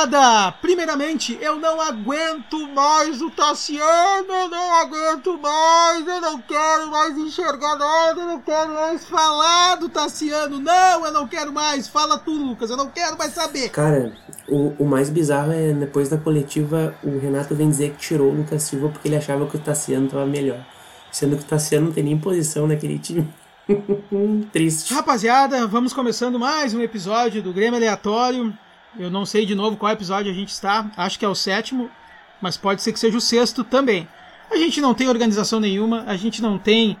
Rapaziada! Primeiramente, eu não aguento mais o Tassiano, eu não aguento mais, eu não quero mais enxergar nada, eu não quero mais falar do Tassiano, não, eu não quero mais, fala tu, Lucas, eu não quero mais saber. Cara, o, o mais bizarro é depois da coletiva o Renato vem dizer que tirou o Lucas Silva porque ele achava que o Tassiano tava melhor, sendo que o Tassiano não tem nem posição naquele time. Triste. Rapaziada, vamos começando mais um episódio do Grêmio Aleatório. Eu não sei de novo qual episódio a gente está, acho que é o sétimo, mas pode ser que seja o sexto também. A gente não tem organização nenhuma, a gente não tem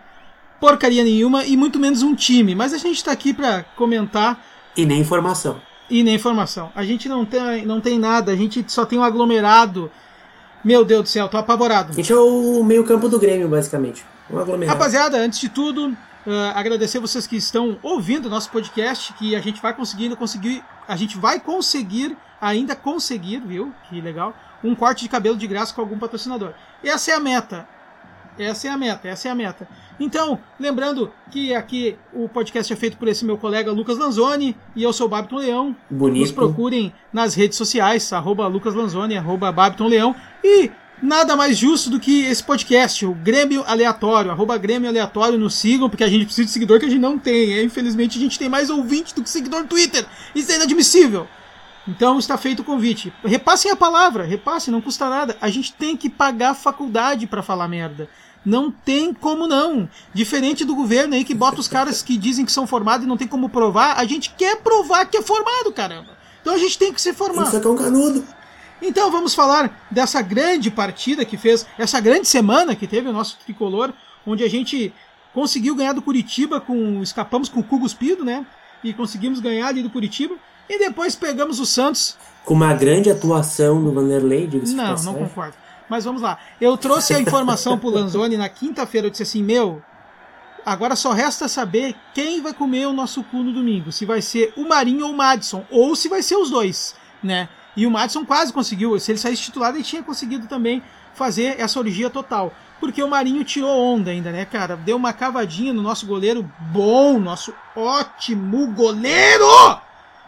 porcaria nenhuma e muito menos um time, mas a gente está aqui para comentar. E nem informação. E nem informação. A gente não tem, não tem nada, a gente só tem um aglomerado. Meu Deus do céu, tô apavorado. A gente é o meio-campo do Grêmio, basicamente. Um aglomerado. Rapaziada, antes de tudo, Uh, agradecer vocês que estão ouvindo o nosso podcast, que a gente vai conseguindo conseguir, a gente vai conseguir ainda conseguir, viu? Que legal, um corte de cabelo de graça com algum patrocinador. Essa é a meta. Essa é a meta, essa é a meta. Então, lembrando que aqui o podcast é feito por esse meu colega Lucas Lanzoni e eu sou o Babiton Leão. Bonito. Nos procurem nas redes sociais, arroba Lucas Lanzoni, arroba Babiton Leão. E nada mais justo do que esse podcast, o Grêmio Aleatório, arroba Grêmio Aleatório, nos sigam, porque a gente precisa de seguidor que a gente não tem. Infelizmente a gente tem mais ouvinte do que seguidor no Twitter. Isso é inadmissível. Então está feito o convite. Repassem a palavra, repassem, não custa nada. A gente tem que pagar faculdade para falar merda. Não tem como não. Diferente do governo aí que bota os caras que dizem que são formados e não tem como provar, a gente quer provar que é formado, caramba. Então a gente tem que ser formado. Isso é um canudo. Então vamos falar dessa grande partida que fez, essa grande semana que teve o nosso tricolor, onde a gente conseguiu ganhar do Curitiba com. escapamos com o cu cuspido, né? E conseguimos ganhar ali do Curitiba. E depois pegamos o Santos. Com uma grande atuação do Vanderlei, diga-se Não, não concordo. Mas vamos lá. Eu trouxe a informação pro Lanzoni na quinta-feira. Eu disse assim: Meu, agora só resta saber quem vai comer o nosso cu no domingo. Se vai ser o Marinho ou o Madison. Ou se vai ser os dois, né? E o Madison quase conseguiu. Se ele saísse titular, ele tinha conseguido também fazer essa orgia total. Porque o Marinho tirou onda ainda, né, cara? Deu uma cavadinha no nosso goleiro bom, nosso ótimo goleiro!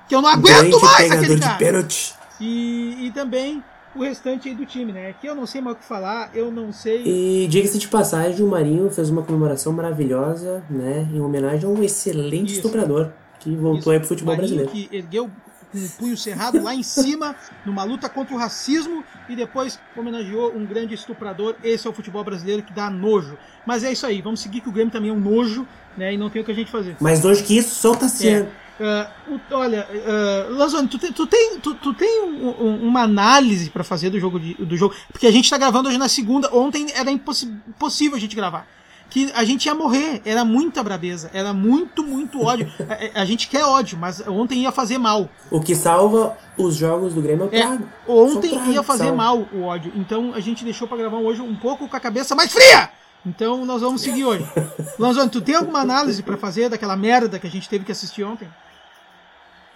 Que eu não aguento Grande mais aquele cara. de pênalti. E, e também o restante aí do time, né? Que eu não sei mais o que falar, eu não sei. E diga-se de passagem, o Marinho fez uma comemoração maravilhosa, né? Em homenagem a um excelente Isso. estuprador que voltou Isso, aí pro futebol Marinho brasileiro. que ergueu com o punho cerrado lá em cima, numa luta contra o racismo, e depois homenageou um grande estuprador. Esse é o futebol brasileiro que dá nojo. Mas é isso aí, vamos seguir que o Grêmio também é um nojo, né? E não tem o que a gente fazer. Mais longe que isso, só o Tassiano. Ah, o- olha, uh, Lanzoni, tu tem, tu tem, tu, tu tem um- um- uma análise pra fazer do jogo, de- do jogo, porque a gente tá gravando hoje na segunda, ontem era impossível a gente gravar. Que a gente ia morrer, era muita brabeza, era muito, muito ódio. a, a- a gente quer ódio, mas ontem ia fazer mal. O que salva os jogos do Grêmio é o É, trago. ontem trago ia fazer salva. mal o ódio, então a gente deixou pra gravar hoje um pouco com a cabeça mais fria! Então nós vamos seguir hoje. Lanzoni, tu tem alguma análise pra fazer daquela merda que a gente teve que assistir ontem?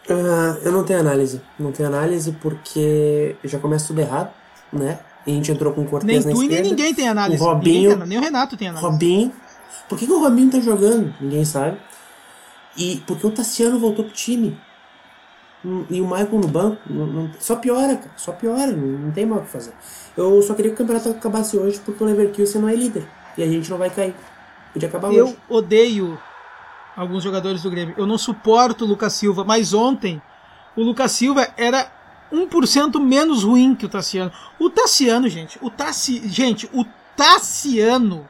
Ah, eu não tenho análise. Não tenho análise porque já começa tudo errado, né? E a gente entrou com o Nem Cortez na tu e nem esquerda. ninguém tem análise. O tem Robinho- análise, nem o Renato tem análise. Robinho. Por que, que o Robinho tá jogando? Ninguém sabe. E porque o Tassiano voltou pro time. Hum, E o Michael no banco. não- não- só piora, cara. Só piora. Não, não tem mal o que fazer. Eu só queria que o campeonato acabasse hoje porque o Leverkusen não é líder. E a gente não vai cair. Podia acabar Eu hoje. odeio alguns jogadores do Grêmio. Eu não suporto o Lucas Silva, mas ontem o Lucas Silva era 1% menos ruim que o Tassiano. O Tassiano, gente, o Tassi, gente, o Tassiano,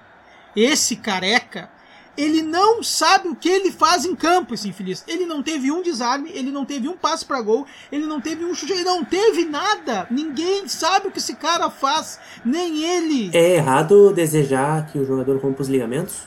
esse careca, ele não sabe o que ele faz em campo, esse infeliz. Ele não teve um desarme, ele não teve um passe pra gol, ele não teve um chute, ele não teve nada. Ninguém sabe o que esse cara faz, nem ele. É errado desejar que o jogador rompa os ligamentos?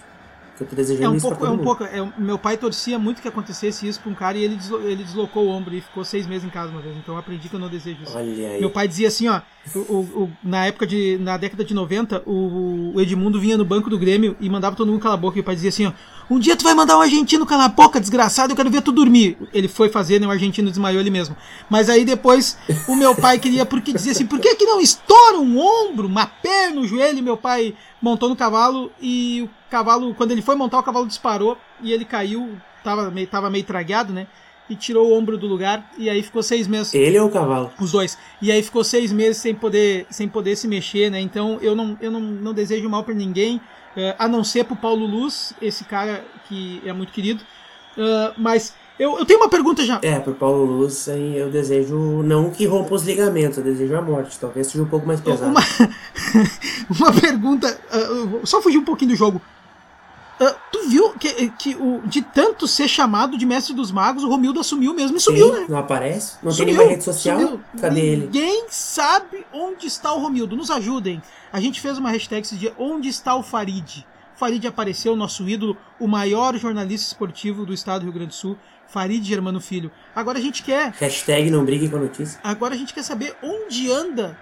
Que eu tô desejando É um isso pouco, é um pouco. é meu pai torcia muito que acontecesse isso pra um cara e ele, deslo- ele deslocou o ombro e ficou seis meses em casa uma vez. Então eu aprendi que eu não desejo isso. Olha aí. Meu pai dizia assim, ó, o, o- o- na época de. Na década de 90, o, o Edmundo vinha no banco do Grêmio e mandava todo mundo calar a boca. E o pai dizia assim, ó, um dia tu vai mandar um argentino calar a boca, desgraçado, eu quero ver tu dormir. Ele foi fazer, né? O argentino desmaiou ele mesmo. Mas aí depois o meu pai queria, porque dizia assim, por que, que não estoura um ombro, uma perna, um joelho? Meu pai montou no cavalo e o cavalo, quando ele foi montar, o cavalo disparou e ele caiu, tava meio, tava meio tragueado, né? e tirou o ombro do lugar e aí ficou seis meses. Ele ou o cavalo? Os dois. E aí ficou seis meses sem poder, sem poder se mexer, né? Então eu não, eu não, não desejo mal para ninguém, uh, a não ser pro Paulo Luz, esse cara que é muito querido. Uh, mas eu, eu tenho uma pergunta já. É, pro Paulo Luz, aí eu desejo não que rompa os ligamentos, eu desejo a morte. Talvez seja um pouco mais pesado. Uma, uma pergunta, uh, só fugir um pouquinho do jogo. Uh, tu viu que, que o, de tanto ser chamado de mestre dos magos, o Romildo assumiu mesmo e sumiu, né? Não aparece? Não Sumiu, tem nenhuma rede social? sumiu. Cadê ele? Ninguém sabe onde está o Romildo. Nos ajudem. A gente fez uma hashtag esse dia, onde está o Farid? Farid apareceu, nosso ídolo, o maior jornalista esportivo do estado do Rio Grande do Sul, Farid Germano Filho. Agora a gente quer, Hashtag não brigue com a notícia. agora a gente quer saber onde anda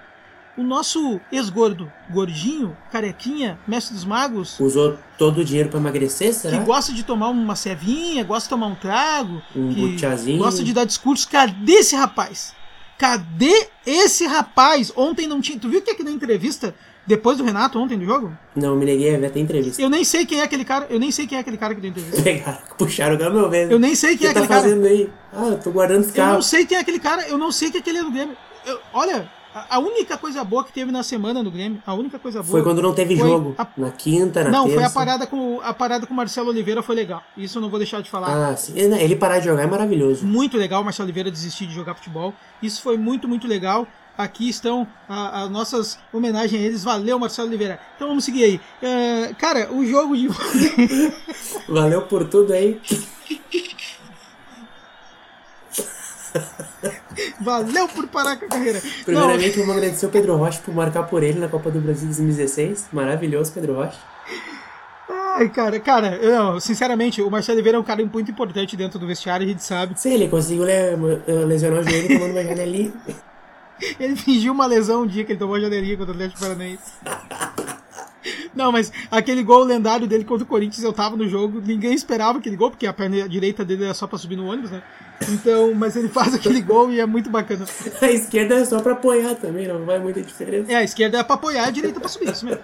o nosso ex-gordo, gordinho, carequinha, mestre dos magos, Usou todo o dinheiro pra emagrecer, será? que gosta de tomar uma cevinha, gosta de tomar um trago, Um que butiazinho. gosta de dar discurso. Cadê esse rapaz? Cadê esse rapaz? Ontem não tinha. Tu viu que aqui na entrevista, depois do Renato, ontem do jogo? Não, me neguei a ver até entrevista. Eu nem sei quem é aquele cara. Eu nem sei quem é aquele cara que deu entrevista. Pegaram, puxaram o meu velho. Eu nem sei O quem que é tá aquele cara. fazendo aí? Ah, eu tô guardando os Eu não carros. sei quem é aquele cara. Eu não sei que aquele é do Grêmio. Eu- olha, a, única coisa boa que teve na semana no Grêmio, a única coisa boa. Foi quando não teve jogo. a- Na quinta, na Não, terça. foi a parada com a parada com o Marcelo Oliveira foi legal. Isso eu não vou deixar de falar. Ah, sim. Ele parar de jogar é maravilhoso. muito legal o Marcelo Oliveira desistir de jogar futebol. Isso foi muito, muito legal. Aqui estão as nossas homenagens a eles. Valeu, Marcelo Oliveira. Então vamos seguir aí. É, cara, o jogo de. Valeu por tudo aí. Valeu por parar com a carreira. Primeiramente, vamos agradecer o Pedro Rocha por marcar por ele na Copa do Brasil 2016. Maravilhoso, Pedro Rocha. ai, cara, cara, não, sinceramente, o Marcelo Oliveira é um cara muito importante dentro do vestiário, a gente sabe. Sim, ele conseguiu eh, lesionar o joelho tomando uma janelinha. Ele fingiu uma lesão um dia que ele tomou a janelinha contra o Atlético Paranaense. Não, mas aquele gol lendário dele contra o Corinthians, eu tava no jogo, ninguém esperava aquele gol, porque a perna direita dele era só pra subir no ônibus, né? Então, mas ele faz aquele gol e é muito bacana. A esquerda é só pra apoiar também, não vai muita diferença. É, a esquerda é pra apoiar, a direita é pra subir, isso mesmo.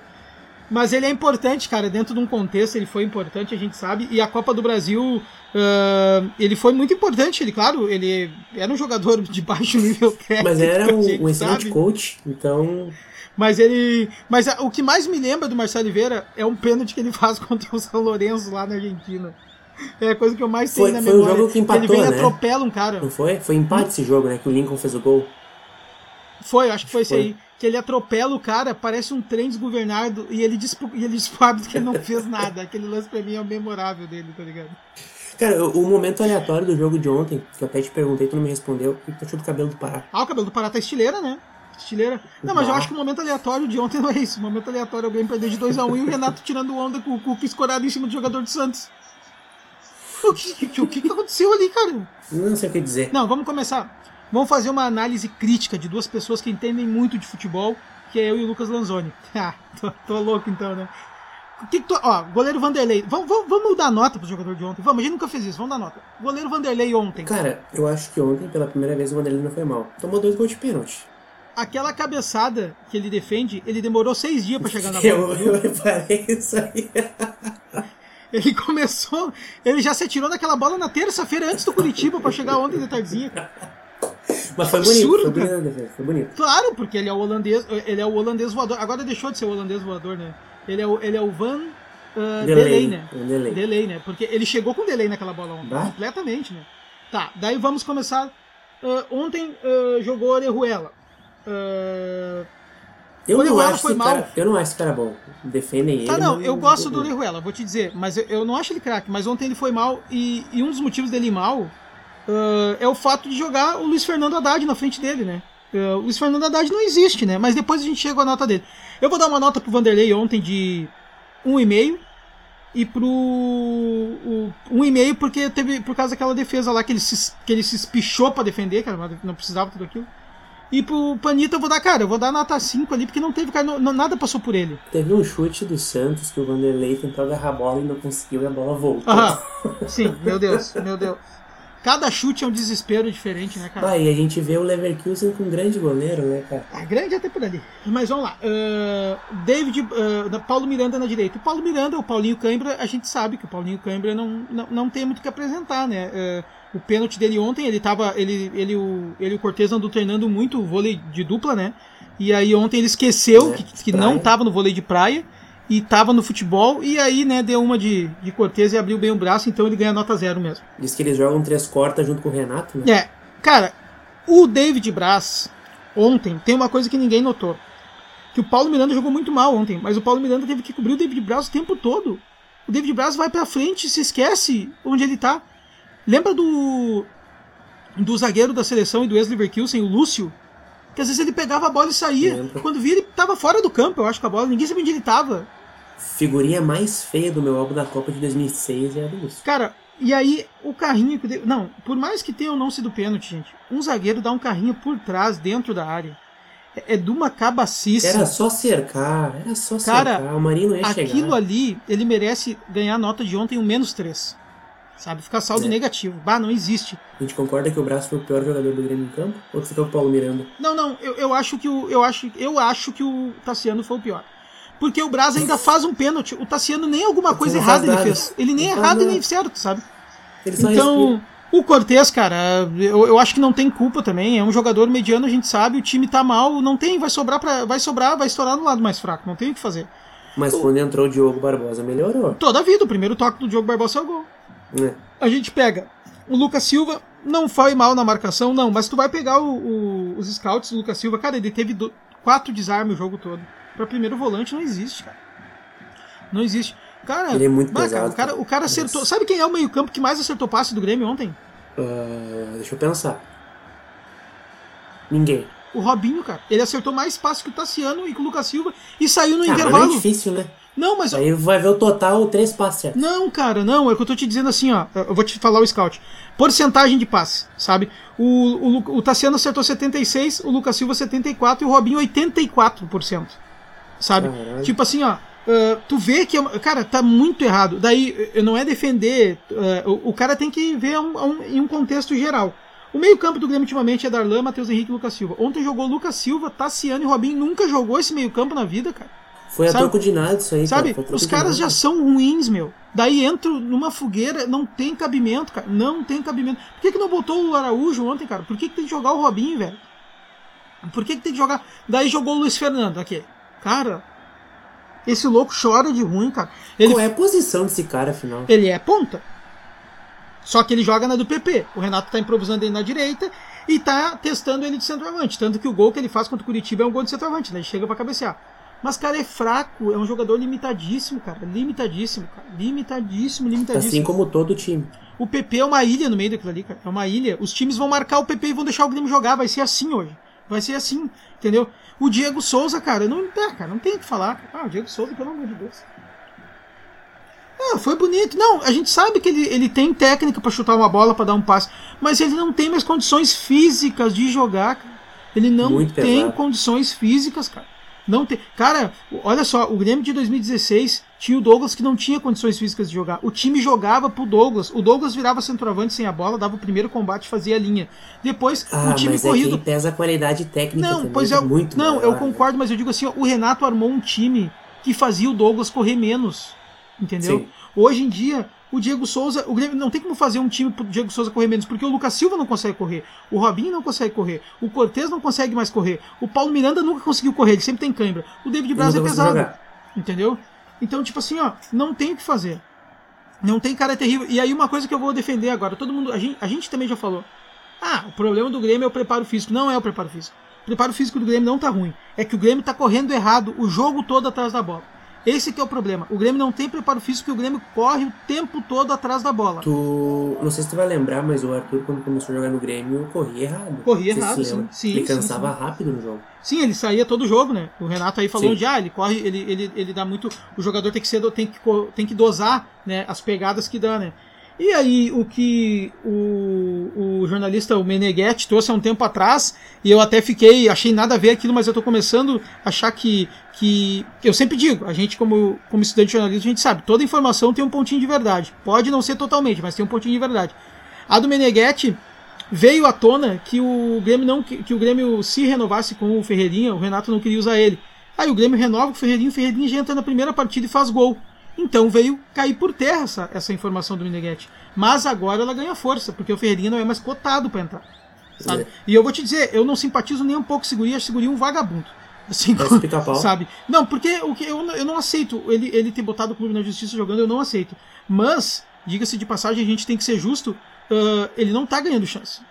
Mas ele é importante, cara, dentro de um contexto ele foi importante, a gente sabe, e a Copa do Brasil, ah, ele foi muito importante, ele, claro, ele era um jogador de baixo nível técnico, Mas era um, um excelente coach, então Mas ele. Mas o que mais me lembra do Marcelo Oliveira é um pênalti que ele faz contra o São Lourenço lá na Argentina. É a coisa que eu mais Foi- tenho na foi memória. jogo que empatou, ele vem e né? atropela um cara. não foi? Foi empate esse jogo, né? Que o Lincoln fez o gol. Foi, acho que foi esse Foi. aí. Que ele atropela o cara, parece um trem desgovernado, e ele diz, e ele diz pro árbitro que ele não fez nada. Aquele lance pra mim é o memorável dele, tá ligado? Cara, o, o momento aleatório do jogo de ontem, que eu até te perguntei, tu não me respondeu, o que tu achou do cabelo do Pará? Ah, o cabelo do Pará tá estileira, né? Estileira. Não, mas eu acho que o momento aleatório de ontem não é isso. O momento aleatório é alguém perder de 2x1 e o Renato tirando onda com o Cuca escorado em cima do jogador do Santos. O que, o que, aconteceu ali, cara? Não sei o que dizer. Não, vamos começar. Vamos fazer uma análise crítica de duas pessoas que entendem muito de futebol, que é eu e o Lucas Lanzoni. Ah, tô, tô louco então, né? O que que tu, ó, goleiro Vanderlei. Vamos, vamos, vamos dar nota pro jogador de ontem. Vamos, a gente nunca fez isso, vamos dar nota. Goleiro Vanderlei ontem. Cara, eu acho que ontem, pela primeira vez, o Vanderlei não foi mal. Tomou dois gols de pênalti. Aquela cabeçada que ele defende, ele demorou seis dias pra chegar na Eu, bola. eu reparei isso aí. Ele começou, ele já se atirou naquela bola na terça-feira antes do Curitiba pra chegar ontem de tardezinha. Mas foi Absurdo, bonito, foi cara. bonito, foi bonito. Claro, porque ele é o holandês, ele é o holandês voador. Agora deixou de ser o holandês voador, né? Ele é o, ele é o Van uh, Delay, Delay, né? Delay. Delay, né? Porque ele chegou com delay naquela bola ontem, Bah. completamente, né? Tá, daí vamos começar. Uh, ontem uh, jogou Orejuela. Uh, Eu O não, acho foi mal. cara, eu não acho esse cara bom. Defendem ele. Tá, não, mas eu gosto do ele. Orejuela, vou te dizer, mas eu, eu não acho ele craque. Mas ontem ele foi mal e, e um dos motivos dele ir mal ah, é o fato de jogar o Luiz Fernando Haddad na frente dele, né? Ah, o Luiz Fernando Haddad não existe, né? Mas depois a gente chega à nota dele. Eu vou dar uma nota pro Vanderlei ontem de 1,5 e pro o, 1,5 porque teve por causa daquela defesa lá que ele se, que ele se espichou pra defender, cara, não precisava tudo aquilo. E pro Panita eu vou dar, cara, eu vou dar nota 5 ali, porque não teve, cara, não- nada passou por ele. Teve um chute do Santos que o Vanderlei tentou agarrar a bola e não conseguiu e a bola voltou. Aham. Sim, meu Deus, meu Deus. Cada chute é um desespero diferente, né, cara? Ah, e a gente vê o Leverkusen com um grande goleiro, né, cara? Ah, grande até por ali. Mas vamos lá. Uh, David, uh, Paulo Miranda na direita. O Paulo Miranda, o Paulinho Cãibra, a gente sabe que o Paulinho Cãibra não, não, não tem muito o que apresentar, né? Uh, o pênalti dele ontem, ele tava. Ele, ele, o, ele, o Cortez andou treinando muito o vôlei de dupla, né? E aí ontem ele esqueceu é, que, que não tava no vôlei de praia e tava no futebol, e aí, né, deu uma de, de Cortez e abriu bem o braço, então ele ganha nota zero mesmo. Diz que eles jogam três cortas junto com o Renato, né? É. Cara, o David Braz, ontem, tem uma coisa que ninguém notou. Que o Paulo Miranda jogou muito mal ontem, mas o Paulo Miranda teve que cobrir o David Braz o tempo todo. O David Braz vai pra frente e se esquece onde ele tá. Lembra do do zagueiro da seleção e do ex-Leverkusen, o Lúcio? Que às vezes ele pegava a bola e saía. Lembra. Quando via, ele tava fora do campo, eu acho, com a bola. Ninguém sabia onde ele tava. Figurinha mais feia do meu álbum da Copa de 2006 é a do Lúcio. Cara, e aí o carrinho que. Não, por mais que tenha ou não sido pênalti, gente, um zagueiro dá um carrinho por trás, dentro da área. É, é de uma cabacice. Era só cercar, era só Cara, cercar. O Marino ia aquilo chegar. ali, ele merece ganhar a nota de ontem um menos 3. Sabe? Ficar saldo é. negativo. Bah, não existe. A gente concorda que o Braço foi o pior jogador do Grêmio em campo? Ou fica o Paulo Miranda? Não, não, eu, eu acho que o. Eu acho, eu acho que o Tassiano foi o pior. Porque o Braz ainda faz um pênalti. O Tassiano nem alguma coisa errada ele fez. Ele nem errado e nem certo, sabe? então, o Cortez, cara, eu, eu acho que não tem culpa também. É um jogador mediano, a gente sabe, o time tá mal, não tem, vai sobrar para vai sobrar, vai estourar no lado mais fraco, não tem o que fazer. Mas o, quando entrou o Diogo Barbosa, melhorou. Toda a vida, o primeiro toque do Diogo Barbosa é o gol. É. A gente pega o Lucas Silva, não foi mal na marcação, não, mas tu vai pegar o, o, os scouts do Lucas Silva, cara, ele teve do, quatro desarmes o jogo todo. Pra primeiro volante não existe, cara. Não existe. Cara, ele é muito mas, pesado. Cara, o cara, o cara acertou. Mas... Sabe quem é o meio-campo que mais acertou passe do Grêmio ontem? Uh, deixa eu pensar. Ninguém. O Robinho, cara. Ele acertou mais passe que o Tassiano e com o Lucas Silva e saiu no ah, intervalo. Mas é difícil, né? Não, mas. Aí vai ver o total, três passes. Não, cara, não. É o que eu tô te dizendo assim, ó. Eu vou te falar o scout. Porcentagem de passe, sabe? O, o, o Tassiano acertou 76, o Lucas Silva 74 e o Robinho 84%. Sabe? Caralho. Tipo assim, ó. Uh, tu vê que, cara, tá muito errado. Daí, não é defender. Uh, o, o, cara tem que ver um, um, em um contexto geral. O meio-campo do Grêmio ultimamente é Darlan, Matheus Henrique e Lucas Silva. Ontem jogou Lucas Silva, Tassiano e Robinho. Nunca jogou esse meio-campo na vida, cara. Foi sabe? a troco de nada isso aí, Sabe? Cara. Os caras já são ruins, meu. Daí entro numa fogueira, não tem cabimento, cara. Não tem cabimento. Por que, que não botou o Araújo ontem, cara? Por que, que tem que jogar o Robinho, velho? Por que, que tem que jogar. Daí jogou o Luiz Fernando aqui. Cara, esse louco chora de ruim, cara. Ele... Qual é a posição desse cara, afinal? Ele é ponta. Só que ele joga na do PP. O Renato tá improvisando ele na direita e tá testando ele de centroavante. Tanto que o gol que ele faz contra o Curitiba é um gol de centroavante, né? Ele chega para cabecear. Mas, cara, é fraco, é um jogador limitadíssimo, cara. Limitadíssimo, cara. Limitadíssimo, limitadíssimo. Assim como todo time. O PP é uma ilha no meio daquilo ali, cara. É uma ilha. Os times vão marcar o PP e vão deixar o Grêmio jogar. Vai ser assim hoje. Vai ser assim, entendeu? O Diego Souza, cara, não, é, cara, não tem o que falar. Ah, o Diego Souza, pelo amor de Deus. Ah, foi bonito. Não, a gente sabe que ele, ele tem técnica para chutar uma bola, para dar um passe, mas ele não tem mais condições físicas de jogar, cara. Ele não Muito tem pesado. condições físicas, cara. Não tem. Cara, olha só, o Grêmio de 2016 tinha o Douglas que não tinha condições físicas de jogar. O time jogava pro Douglas. O Douglas virava centroavante sem a bola, dava o primeiro combate, fazia a linha. Depois ah, o time mas corrido. É pesa a qualidade técnica não, pois é, é muito Não, maior, eu concordo, mas eu digo assim, ó, o Renato armou um time que fazia o Douglas correr menos. Entendeu? Sim. Hoje em dia, o Diego Souza, o Grêmio não tem como fazer um time pro Diego Souza correr menos, porque o Lucas Silva não consegue correr, o Robinho não consegue correr, o Cortez não consegue mais correr, o Paulo Miranda nunca conseguiu correr, ele sempre tem cãibra. O David Braz é pesado. Entendeu? Então, tipo assim, ó, não tem o que fazer. Não tem cara terrível. E aí uma coisa que eu vou defender agora, todo mundo, a gente, a gente também já falou. Ah, o problema do Grêmio é o preparo físico. Não é o preparo físico. O preparo físico do Grêmio não tá ruim. É que o Grêmio tá correndo errado o jogo todo atrás da bola. Esse que é o problema. O Grêmio não tem preparo físico e o Grêmio corre o tempo todo atrás da bola. Tu. Não sei se tu vai lembrar, mas o Arthur, quando começou a jogar no Grêmio, corria errado. Corria errado, sim, sim. Ele cansava sim. rápido no jogo. Sim, ele saía todo jogo, né? O Renato aí falou de ah, ele corre, ele, ele, ele dá muito. O jogador tem que ser, tem que, tem que dosar né, as pegadas que dá, né? E aí, o que o, o jornalista o Meneghetti trouxe há um tempo atrás, e eu até fiquei, achei nada a ver aquilo, mas eu estou começando a achar que, que. Eu sempre digo, a gente, como, como estudante de jornalismo, a gente sabe, toda informação tem um pontinho de verdade. Pode não ser totalmente, mas tem um pontinho de verdade. A do Meneghetti veio à tona que o Grêmio não que, o Grêmio se renovasse com o Ferreirinha, o Renato não queria usar ele. Aí o Grêmio renova com o Ferreirinha, o Ferreirinha já entra na primeira partida e faz gol. Então veio cair por terra essa, essa informação do Meneghetti. Mas agora ela ganha força, porque o Ferreirinha não é mais cotado para entrar. Sabe? É. E eu vou te dizer, eu não simpatizo nem um pouco com o Seguri, acho o Seguri um vagabundo. Assim, pica-pau. sabe? Não, porque o que eu, eu não aceito ele, ele ter botado o clube na justiça jogando, eu não aceito. Mas, diga-se de passagem, a gente tem que ser justo, ah, ele não tá ganhando chance.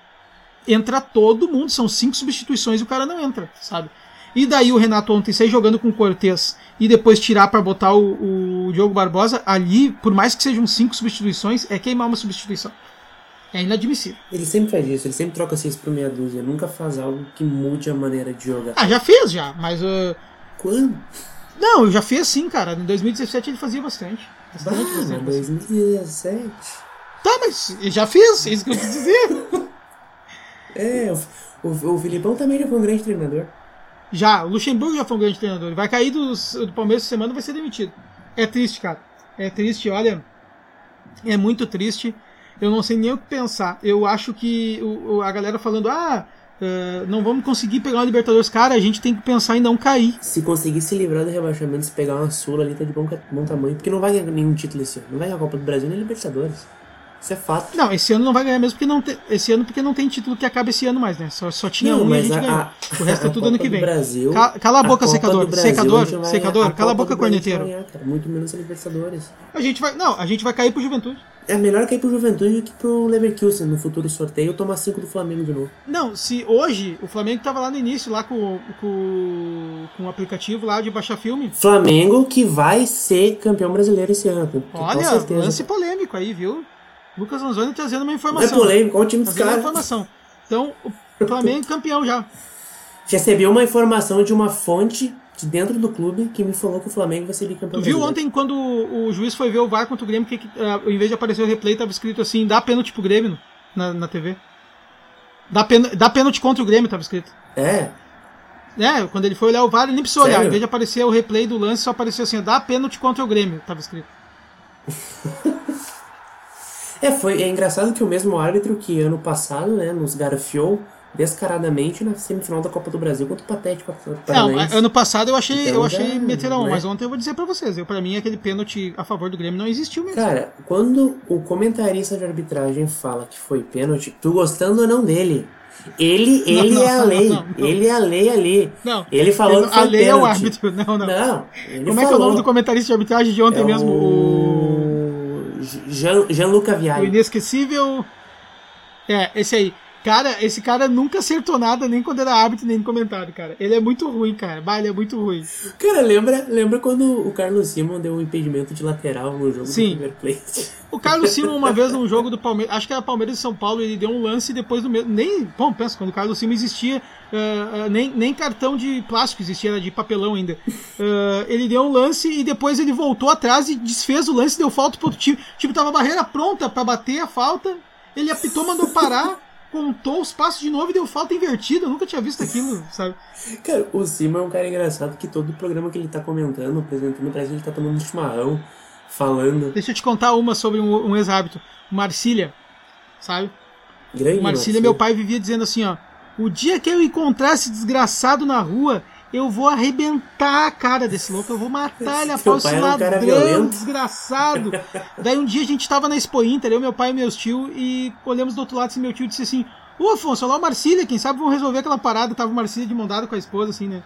Entra todo mundo, são cinco substituições e o cara não entra, sabe? E daí o Renato ontem sair jogando com o Cortez e depois tirar para botar o, o Diogo Barbosa ali, por mais que sejam cinco substituições, é queimar uma substituição. É inadmissível. Ele sempre faz isso, ele sempre troca seis por meia dúzia, nunca faz algo que mude a maneira de jogar. Ah, já fez já, mas. ah, Quando? não, já fez sim, cara. Em 2017 ele fazia bastante. Bah, Bastante, bastante, em bastante. 2017. Tá, mas já fez, é isso que eu quis dizer. É, o, o, o Filipão também já foi um grande treinador. Já, o Luxemburgo já foi um grande treinador. Ele vai cair do, do Palmeiras semana e vai ser demitido. É triste, cara. É triste, olha. É muito triste. Eu não sei nem o que pensar. Eu acho que o, a galera falando, ah, eh, não vamos conseguir pegar uma Libertadores. Cara, a gente tem que pensar em não cair. Se conseguir se livrar do rebaixamento, se pegar uma Sula ali, tá de bom, bom tamanho. Porque não vai ganhar nenhum título esse ano. Não vai ganhar a Copa do Brasil nem a Libertadores. Isso é fato. Não, esse ano não vai ganhar mesmo porque não tem. Esse ano porque não tem título que acaba esse ano mais, né? Só, só tinha Não, um e a gente a- ganhou. a- o resto é a tudo ano Copa que do vem. Brasil- Ca- cala a boca, Copa secador. do Brasil, secador, a secador. a Cala a Copa boca, a corneteiro. ganhar. Muito menos a Libertadores. A gente vai. Não, a gente vai cair pro Juventude. É melhor cair pro Juventude do que pro Leverkusen no futuro sorteio ou tomar 5 do Flamengo de novo. Não, se hoje o Flamengo tava lá no início, lá com, com, com o aplicativo lá de baixar filme. Flamengo que vai ser campeão brasileiro esse ano. Olha, lance polêmico aí, viu? Lucas Lanzoni trazendo uma Não é informação. polêmico, olha o time dos caras. informação. Então, o Flamengo campeão já. Recebi uma informação de uma fonte dentro do clube que me falou que o Flamengo vai ser bicampeão Tu viu ontem quando o juiz foi ver o VAR contra o Grêmio, que, ah, ao invés de aparecer o replay, tava escrito assim, dá pênalti pro Grêmio na, na TV. Dá, pen, dá pênalti contra o Grêmio, tava escrito. É, É, quando ele foi olhar o VAR, ele nem precisou olhar. Sério? Ao invés de aparecer o replay do lance, só apareceu assim, dá pênalti contra o Grêmio, tava escrito. É, foi, é engraçado que o mesmo árbitro que ano passado, né, nos garfiou descaradamente na semifinal da Copa do Brasil contra o Patético Não, Paranaense. ano passado eu achei, Então eu achei já, meterão, né? mas ontem eu vou dizer pra vocês, eu, pra mim aquele pênalti a favor do Grêmio não existiu mesmo. Cara, quando o comentarista de arbitragem fala que foi pênalti, tu gostando ou não dele, ele, ele não, é a não, lei. não, não. Ele é a lei ali. Não, Ele falou ele- que foi a lei é o pênalti. árbitro, não, não. Não, Como é que é o falou. nome do comentarista de arbitragem de ontem É mesmo? O... o Jean- o inesquecível. É, esse aí. Cara, esse cara nunca acertou nada, nem quando era árbitro, nem no comentário, cara. Ele é muito ruim, cara. Bah, ele é muito ruim. Cara, lembra, lembra quando o Carlos Simon deu um impedimento de lateral no jogo Sim. do River Plate? O Carlos Simon, uma vez num jogo do Palmeiras, acho que era Palmeiras e São Paulo, ele deu um lance e depois do mesmo. Nem. Bom, pensa, quando o Carlos Simon existia, ah, ah, nem, nem cartão de plástico existia, era de papelão ainda. Ah, ele deu um lance e depois ele voltou atrás e desfez o lance, deu falta pro outro time. Tipo, tava a barreira pronta pra bater a falta, ele apitou, mandou parar, contou os passos de novo e deu falta invertida. Eu nunca tinha visto aquilo, sabe? Cara, o Simon é um cara engraçado que todo programa que ele tá comentando, apresentando, parece que ele tá tomando um chimarrão, falando. Deixa eu te contar uma sobre um, um ex-hábito. Marcília, sabe? Grande Marcília, Marcílio. meu pai vivia dizendo assim, ó. O dia que eu encontrar esse desgraçado na rua, eu vou arrebentar a cara desse louco, eu vou matar ele a Teu pau, esse um ladrão, violento. desgraçado. Daí um dia a gente tava na Expo Inter, eu, meu pai e meus tios, e olhamos do outro lado e meu tio disse assim, ô Afonso, olha lá o Marcília, quem sabe vão resolver aquela parada. Tava o Marcília de mão dada com a esposa, assim, né?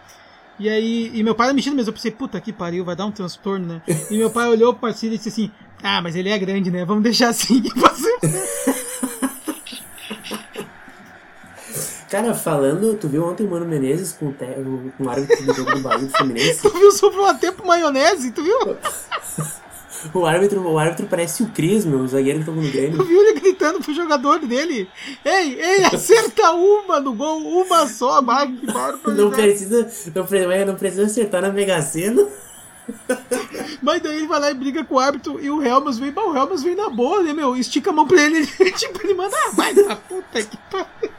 E aí, e meu pai era mexendo mesmo, eu pensei, puta que pariu, vai dar um transtorno, né? E meu pai olhou pro Marcília e disse assim, ah, mas ele é grande, né? Vamos deixar assim e fazer. Cara, falando, tu viu ontem o Mano Menezes com o, te... com o árbitro do jogo do Bahia do Fluminense? Tu viu sobrou até pro maionese, tu viu? O árbitro, o árbitro parece o Cris, meu, o zagueiro que tava no Tu Grêmio. viu ele gritando pro jogador dele? Ei, ei, acerta uma no gol, uma só, vai, que. Não precisa, não, não precisa acertar na Mega Sena. Mas daí ele vai lá e briga com o árbitro e o Helmas vem, bah, o Helmas vem na boa, né, meu? Estica a mão pra ele, ele tipo, ele manda, ah, vai pra puta que pariu.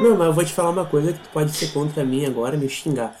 Não, mas eu vou te falar uma coisa que tu pode ser contra mim agora, me xingar.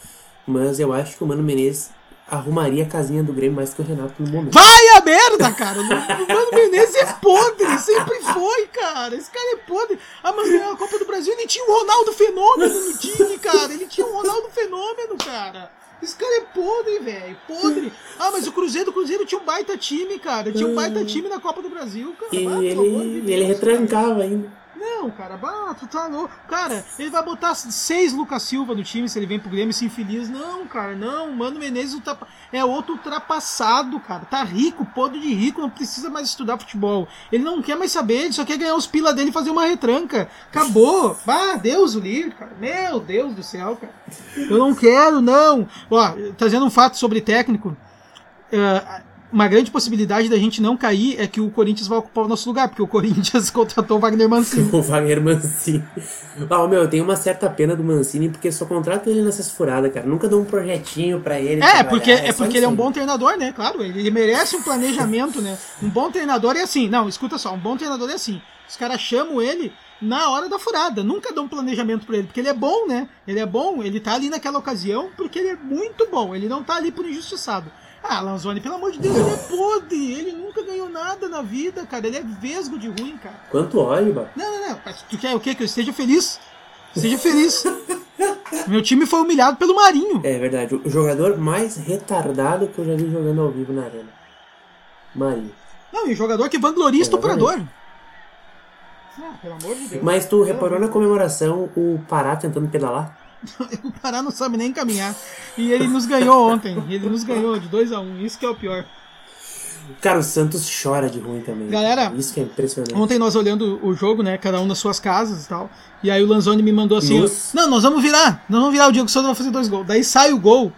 Mas eu acho que o Mano Menezes arrumaria a casinha do Grêmio mais que o Renato no momento. Vai a merda, cara! O Mano Menezes é podre, sempre foi, cara! cara. Esse cara é podre. Ah, mas ganhou a Copa do Brasil. Ele tinha o Ronaldo Fenômeno no time, cara. Ele tinha o Ronaldo Fenômeno, cara. Esse cara é podre, velho. Podre. Ah, mas o Cruzeiro, o Cruzeiro tinha um baita time, cara. Tinha um baita time na Copa do Brasil, cara. E Ah, amor de ele, Deus, ele cara. retrancava ainda. Não, cara, bah, tu tá louco. Cara, ele vai botar seis Lucas Silva no time se ele vem pro Grêmio esse infeliz. Não, cara, não. Mano Menezes é outro ultrapassado, cara. Tá rico, podre de rico, não precisa mais estudar futebol. Ele não quer mais saber, ele só quer ganhar os pila dele e fazer uma retranca. Acabou. Ah, Deus o livre, cara. Meu Deus do céu, cara. Eu não quero, não. Ó, trazendo um fato sobre técnico. é, uma grande possibilidade da gente não cair é que o Corinthians vai ocupar o nosso lugar, porque o Corinthians contratou o Wagner Mancini. O Wagner Mancini. Ah, meu, eu tenho uma certa pena do Mancini, porque só contrato ele nessas furadas, cara. Nunca dou um projetinho pra ele. É, porque, é só porque ele é um bom treinador, né? Claro, ele, ele merece um planejamento, né? Um bom treinador é assim. Não, escuta só, um bom treinador é assim. Os caras chamam ele na hora da furada, nunca dão um planejamento pra ele, porque ele é bom, né? Ele é bom, ele tá ali naquela ocasião porque ele é muito bom, ele não tá ali por injustiçado. Ah, Lanzoni, pelo amor de Deus, ele é podre, ele nunca ganhou nada na vida, cara, ele é vesgo de ruim, cara. Quanto óleo, bah. Não, não, não, tu quer o quê? Que eu esteja feliz? Seja feliz. Meu time foi humilhado pelo Marinho. É verdade, o jogador mais retardado que eu já vi jogando ao vivo na arena. Marinho. Não, e o jogador que vangloria estuprador. Ah, pelo amor de Deus. Mas tu reparou na comemoração o Pará tentando pedalar? O Pará não sabe nem caminhar. E ele nos ganhou ontem. Ele nos ganhou de 2 a 1 um. Isso que é o pior. Cara, o Santos chora de ruim também. Galera, Isso que é impressionante. Ontem nós olhando o jogo, né? Cada um nas suas casas e tal. E aí o Lanzoni me mandou assim. Não, nós vamos virar. Nós vamos virar. O Diego Souza vai fazer dois gols. Daí sai o gol.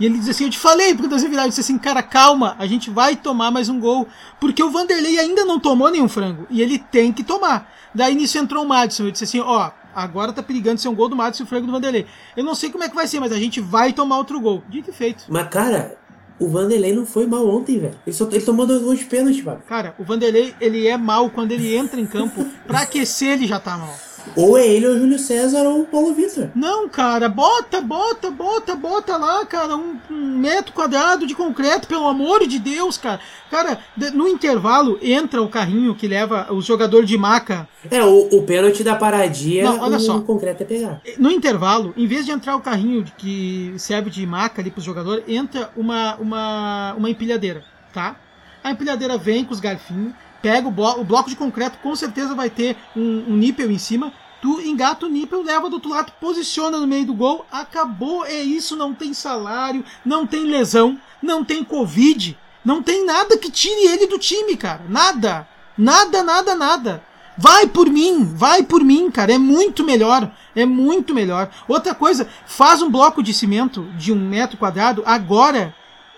E ele diz assim: Eu te falei porque nós ia virar. Eu disse assim: Cara, calma. A gente vai tomar mais um gol. Porque o Vanderlei ainda não tomou nenhum frango. E ele tem que tomar. Daí nisso entrou o Madison. Eu disse assim: Ó, agora tá perigando ser um gol do Madison e o frango do Vanderlei. Eu não sei como é que vai ser, mas a gente vai tomar outro gol. Dito e feito. Mas, cara, o Vanderlei não foi mal ontem, velho. Ele, só- ele tomou dois gols de pênalti, mano. Cara, o Vanderlei, ele é mal quando ele entra em campo. Pra aquecer, ele já tá mal. Ou é ele ou o Júlio César ou o Paulo Vitor. Não, cara, bota, bota, bota, bota lá, cara, um, um metro quadrado de concreto, pelo amor de Deus, cara. Cara, no intervalo entra o carrinho que leva o jogador de maca. É, o, o pênalti da paradinha, Não, olha o só. concreto é pegar. No intervalo, em vez de entrar o carrinho que serve de maca ali pro jogador, entra uma, uma, uma empilhadeira, tá? A empilhadeira vem com os garfinhos, pega o, blo o bloco de concreto, com certeza vai ter um, um em cima. Tu engata o nípel, leva do outro lado, posiciona no meio do gol, acabou, é isso, não tem salário, não tem lesão, não tem covid, não tem nada que tire ele do time, cara. Nada. Nada, nada, nada. Vai por mim, vai por mim, cara. É muito melhor. É muito melhor. Outra coisa, faz um bloco de cimento de um metro quadrado agora.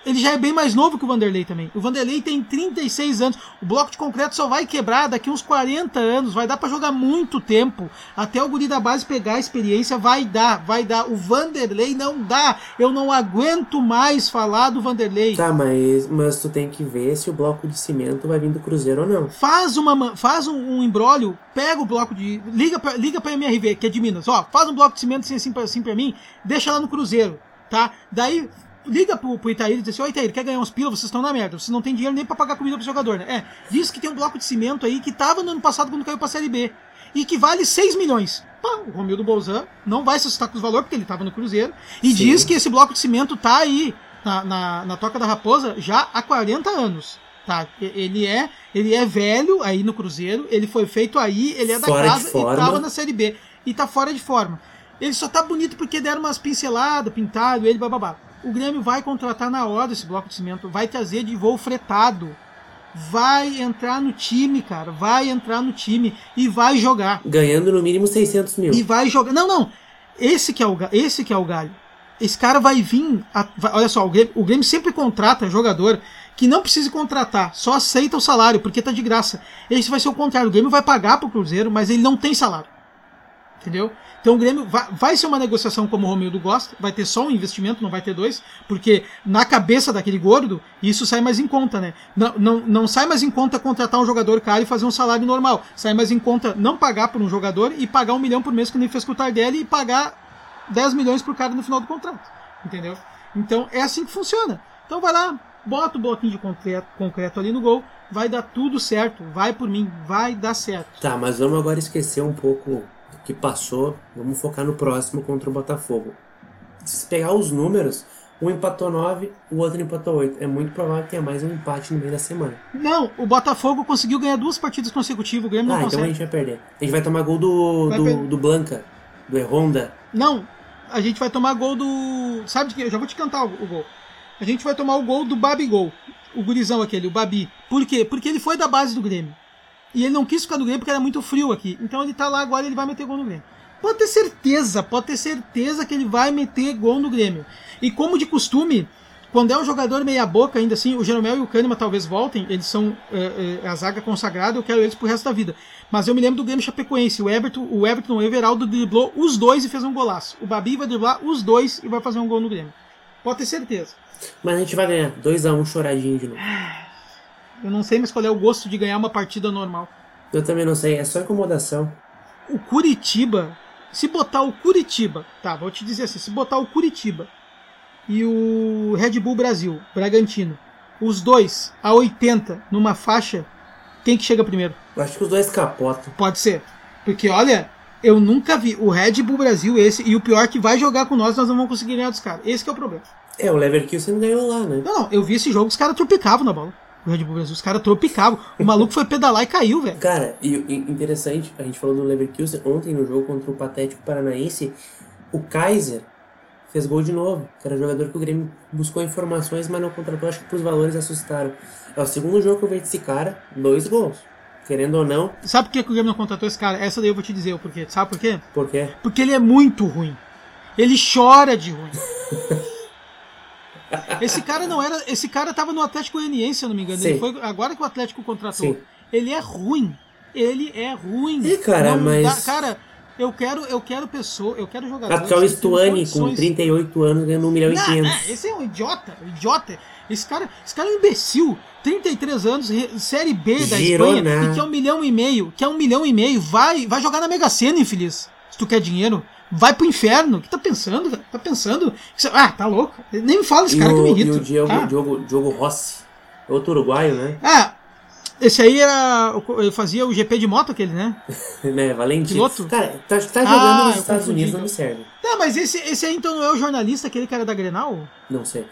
Ele já é bem mais novo que o Vanderlei também. O Vanderlei tem 36 anos. O bloco de concreto só vai quebrar daqui uns 40 anos. Vai dar pra jogar muito tempo. Até o guri da base pegar a experiência. Vai dar, vai dar. O Vanderlei não dá. Eu não aguento mais falar do Vanderlei. Tá, mas, mas tu tem que ver se o bloco de cimento vai vir do Cruzeiro ou não. faz uma ma- faz um, um embrólio, pega o bloco de liga pra, liga para MRV, que é de Minas, ó, faz um bloco de cimento assim assim pra, assim pra mim, deixa lá no Cruzeiro, tá? Daí liga pro, pro Itaíra e diz assim, ó Itaíra, quer ganhar uns pila, vocês estão na merda, vocês não tem dinheiro nem pra pagar comida pro jogador, né? É, diz que tem um bloco de cimento aí que tava no ano passado quando caiu pra Série B e que vale 6 milhões. Pá, o Romildo Bolzan não vai se assustar com os valores porque ele tava no Cruzeiro e Sim. diz que esse bloco de cimento tá aí na, na, na Toca da Raposa já há 40 anos. Tá, ele é, ele é velho aí no Cruzeiro, ele foi feito aí, ele é da Fora casa e forma. tava na Série B. E tá fora de forma. Ele só tá bonito porque deram umas pinceladas, pintado, ele bababá. O Grêmio vai contratar na hora esse bloco de cimento, vai trazer de voo fretado. Vai entrar no time, cara. Vai entrar no time e vai jogar. Ganhando no mínimo 600 mil. E vai jogar. Não, não. Esse que é o, esse que é o galho. Esse cara vai vir. a- vai- olha só, o Grêmio, o Grêmio sempre contrata jogador que não precisa contratar, só aceita o salário, porque tá de graça. Esse vai ser o contrário. O Grêmio vai pagar pro Cruzeiro, mas ele não tem salário. Entendeu? Então o Grêmio vai, vai ser uma negociação como o Romildo gosta, vai ter só um investimento, não vai ter dois, porque na cabeça daquele gordo, isso sai mais em conta, né? Não, não, não sai mais em conta contratar um jogador caro e fazer um salário normal. Sai mais em conta não pagar por um jogador e pagar um milhão por mês que nem fez com o Tardelli e pagar 10 milhões pro cara no final do contrato. Entendeu? Então é assim que funciona. Então vai lá, bota o bloquinho de concreto, concreto ali no gol, vai dar tudo certo. Vai por mim, vai dar certo. Tá, mas vamos agora esquecer um pouco que passou. Vamos focar no próximo contra o Botafogo. Se pegar os números, um empatou 9, o outro empatou 8. É muito provável que tenha mais um empate no meio da semana. Não, o Botafogo conseguiu ganhar duas partidas consecutivas, o Grêmio Ah, não então a consegue. gente vai perder. A gente vai tomar gol do, Vai do, do Blanca, do Erronda. Não, a gente vai tomar gol do. Sabe de quem? Eu já vou te cantar o, o gol. A gente vai tomar o gol do Babigol. O gurizão aquele, o Babi. Por quê? Porque ele foi da base do Grêmio. E ele não quis ficar no Grêmio porque era muito frio aqui. Então ele tá lá agora e ele vai meter gol no Grêmio. Pode ter certeza, pode ter certeza que ele vai meter gol no Grêmio. E como de costume, quando é um jogador meia boca, ainda assim, o Jeromel e o Kahneman talvez voltem, eles são é, é, a zaga consagrada, eu quero eles pro resto da vida. Mas eu me lembro do Grêmio Chapecoense, o Everton, o Everton, o Everaldo driblou os dois e fez um golaço. O Babi vai driblar os dois e vai fazer um gol no Grêmio. Pode ter certeza. Mas a gente vai ganhar. 2x1 choradinho de novo. Eu não sei mais qual é o gosto de ganhar uma partida normal. Eu também não sei, é só incomodação. O Curitiba, se botar o Curitiba, tá, vou te dizer assim, se botar o Curitiba e o Red Bull Brasil, Bragantino, os dois a 80 numa faixa, quem que chega primeiro? Eu acho que os dois capotam. Pode ser. Porque olha, eu nunca vi o Red Bull Brasil esse e o pior é que vai jogar com nós, nós não vamos conseguir ganhar dos caras. Esse que é o problema. É, o Leverkusen ganhou lá, né? Não, não, eu vi esse jogo, os caras tropicavam na bola. O Red Bull Brasil, os caras tropicavam. O maluco foi pedalar e caiu, velho. Cara, e, e interessante, a gente falou do Leverkusen ontem no jogo contra o Patético Paranaense, o Kaiser fez gol de novo, que era jogador que o Grêmio buscou informações, mas não contratou, acho que pros valores assustaram. É o segundo jogo que eu vejo desse cara, dois gols. Querendo ou não, Sabe por que o Grêmio não contratou esse cara? Essa daí eu vou te dizer o porquê. Sabe por quê? porque Porque ele é muito ruim. Ele chora de ruim. Esse cara não era. Esse cara tava no Atlético Goianiense, se eu não me engano. Sim. Ele foi agora que o Atlético contratou. Sim. Ele é ruim. Ele é ruim. É, cara, Não mas- dá- cara, eu quero, eu quero pessoa, eu quero jogadores. Até o Stuani, com condições. 38 anos, ganhando 1 milhão e Não, 500. não, esse é um idiota, um idiota. Esse cara, esse cara é um imbecil. 33 anos, Série B da Girona. Espanha, e que é um milhão e meio, que é um milhão e meio. Vai, vai jogar na Mega Sena, infeliz. Se tu quer dinheiro, vai pro inferno. O que tá pensando? Tá pensando? que Ah, tá louco. Nem me fala esse E cara que eu me o, e o Diogo, tá? Diogo, Diogo Rossi, outro uruguaio, né? Ah, esse aí era. Ele fazia o GP de moto, aquele, né? né? Valentino. Piloto? Cara, tá, tá Ah, jogando nos eu Estados Unidos, não me então. serve. Tá, mas esse, esse aí então não é o jornalista, aquele cara da Grenal? Não sei.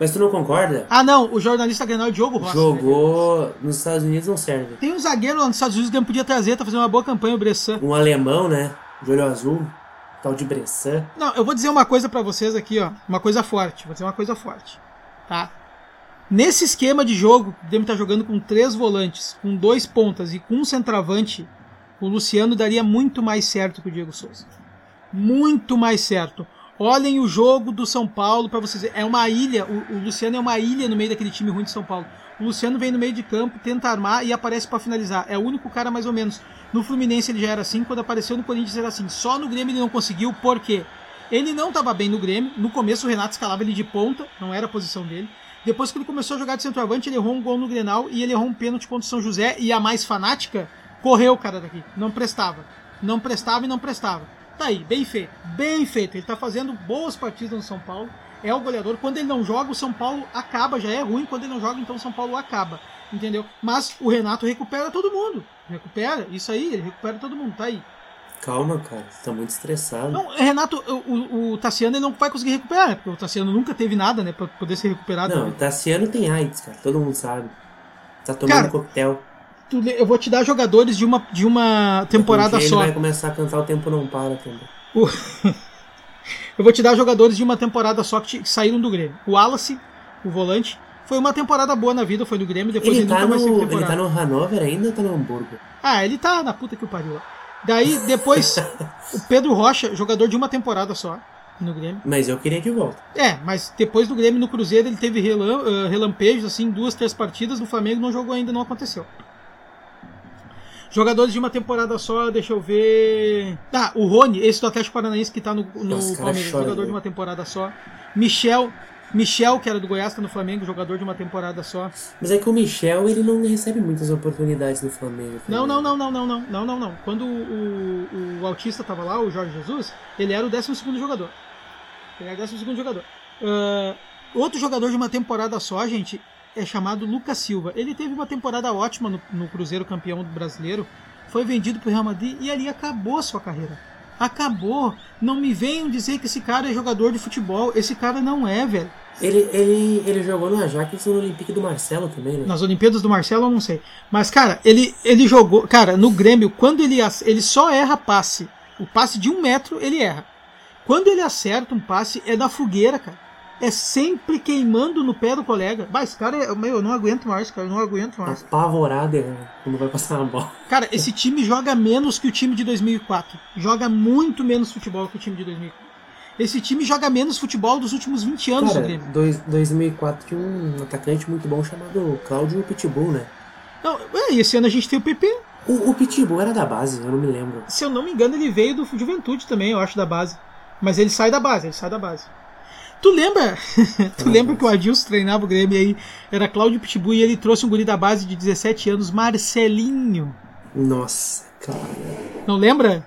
Mas tu não concorda? Ah, não, o jornalista Grenal é o Diogo Rossi. né? Jogou nos Estados Unidos, não serve. Tem um zagueiro lá nos Estados Unidos que ele podia trazer, tá fazendo uma boa campanha, o Bressan. Um alemão, né? De olho azul, tal de Bressan. Não, eu vou dizer uma coisa pra vocês aqui, ó. Uma coisa forte. Vou dizer uma coisa forte. Tá? Nesse esquema de jogo, o Grêmio tá jogando com três volantes, com dois pontas e com um centroavante, o Luciano daria muito mais certo que o Diego Souza. Muito mais certo. Olhem o jogo do São Paulo pra vocês verem. É uma ilha. O, o Luciano é uma ilha no meio daquele time ruim de São Paulo. O Luciano vem no meio de campo, tenta armar e aparece pra finalizar. É o único cara mais ou menos. No Fluminense ele já era assim, quando apareceu no Corinthians era assim. Só no Grêmio ele não conseguiu, por quê? Ele não estava bem no Grêmio. No começo o Renato escalava ele de ponta, não era a posição dele. Depois que ele começou a jogar de centroavante, ele errou um gol no Grenal e ele errou um pênalti contra o São José. E a mais fanática, correu o cara daqui. Não prestava. Não prestava e não prestava. Tá aí, bem feito. Bem feito. Ele tá fazendo boas partidas no São Paulo. É o goleador. Quando ele não joga, o São Paulo acaba. Já é ruim. Quando ele não joga, então o São Paulo acaba. Entendeu? Mas o Renato recupera todo mundo. Recupera. Isso aí, ele recupera todo mundo. Tá aí. Calma, cara. Você tá muito estressado. Não, Renato, o, o, Tassiano ele não vai conseguir recuperar, né? Porque o Tassiano nunca teve nada, né? Pra poder ser recuperado. Não, o Tassiano tem AIDS, cara. Todo mundo sabe. Tá tomando Cara, coquetel. Tu Eu vou te dar jogadores de uma, de uma temporada só. Ele vai começar a cantar O Tempo Não Para também. O- Eu vou te dar jogadores de uma temporada só que, te- que saíram do Grêmio. O Wallace, o volante, foi uma temporada boa na vida, foi do Grêmio, depois ele, Ele tá, nunca mais teve no, ele temporada. tá no Hanover ainda ou tá no Hamburgo? Ah, ele tá na puta que o pariu lá. Daí, depois, o Pedro Rocha, jogador de uma temporada só no Grêmio. Mas eu queria de volta. É, mas depois do Grêmio no Cruzeiro ele teve relam- eh, relampejos, assim, duas, três partidas. No Flamengo não jogou ainda, não aconteceu. Jogadores de uma temporada só, deixa eu ver. Ah, o Rony, esse do Atlético Paranaense que tá no, no Nossa, Palmeiras, chora, jogador de uma temporada só. Michel, Michel, que era do Goiás, tá no Flamengo, jogador de uma temporada só. Mas é que o Michel, ele não recebe muitas oportunidades no Flamengo. Não, não, não, não, não, não, não, não, não. Quando o, o, o autista tava lá, o Jorge Jesus, ele era o 12 jogador. Ele era o 12 jogador. Ah, outro jogador de uma temporada só, gente, é chamado Lucas Silva. Ele teve uma temporada ótima no, no Cruzeiro, campeão brasileiro. Foi vendido pro Real Madrid e ali acabou a sua carreira. Acabou. Não me venham dizer que esse cara é jogador de futebol. Esse cara não é, velho. Ele, ele, ele jogou no Ajax e no Olympique do Marcelo também, né? Nas Olimpíadas do Marcelo eu não sei. Mas, cara, ele, ele jogou. Cara, no Grêmio, quando ele, ele só erra passe. O passe de um metro ele erra. Quando ele acerta um passe, é da fogueira, cara. É sempre queimando no pé do colega. Bah, esse cara é. Meu, eu não aguento mais, cara. Eu não aguento mais. Apavorado errando quando vai passar uma bola. Cara, esse time joga menos que o time de 2004. Joga muito menos futebol que o time de 2004. Esse time joga menos futebol dos últimos 20 anos Cara, do Grêmio. dois, 2004 tinha um atacante muito bom chamado Cláudio Pitbull, né? Não, é, e esse ano a gente tem o PP. O, o Pitbull era da base, eu não me lembro. Se eu não me engano, ele veio do Juventude também, eu acho, da base. Mas ele sai da base, ele sai da base. Tu lembra? tu lembra que o Adilson treinava o Grêmio aí? Era Cláudio Pitbull e ele trouxe um guri da base de 17 anos, Marcelinho. Nossa, cara. Não lembra?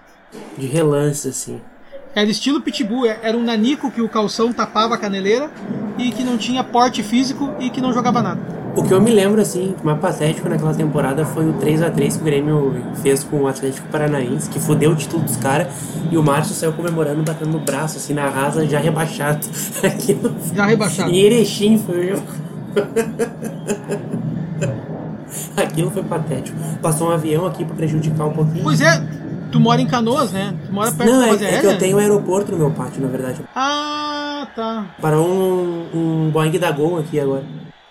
De relance, assim. Era estilo Pitbull, é- era um nanico que o calção tapava a caneleira e que não tinha porte físico e que não jogava nada. O que eu me lembro, assim, mais patético naquela temporada foi o 3x3 que o Grêmio fez com o Atlético Paranaense, que fudeu o título dos caras, e o Márcio saiu comemorando, batendo no braço, assim, na rasa, já rebaixado. Aquilo... Já rebaixado. Em Erechim foi o jogo. Aquilo foi patético. Passou um avião aqui pra prejudicar um pouquinho. Pois é, tu mora em Canoas, né? Tu mora perto Não, da é, base é que eu tenho um aeroporto no meu pátio, na verdade. Ah, tá. Parou um, um Boeing da Gol aqui agora.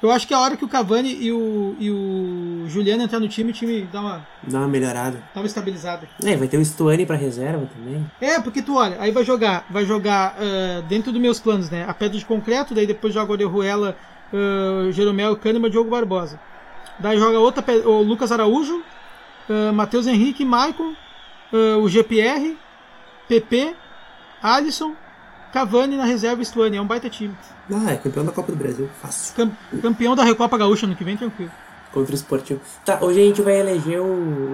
Eu acho que a hora que o Cavani e o, e o Juliano entrar no time, o time dá uma, Dá uma melhorada. dá uma estabilizada. É, vai ter o Stuane pra reserva também. É, porque tu olha, aí vai jogar, vai jogar ah, dentro dos meus planos, né? A Pedra de Concreto, daí depois joga o Orejuela, uh, Jeromel, Kahneman, Diogo Barbosa. Daí joga outra, o Lucas Araújo, ah, Matheus Henrique, Maicon, ah, o GPR, PP, Alisson, Cavani na reserva e Stuani. É um baita time. Ah, é campeão da Copa do Brasil. Fácil. Cam- campeão da Recopa Gaúcha no que vem, tranquilo. Contra o Esportivo. Tá, hoje a gente vai eleger o,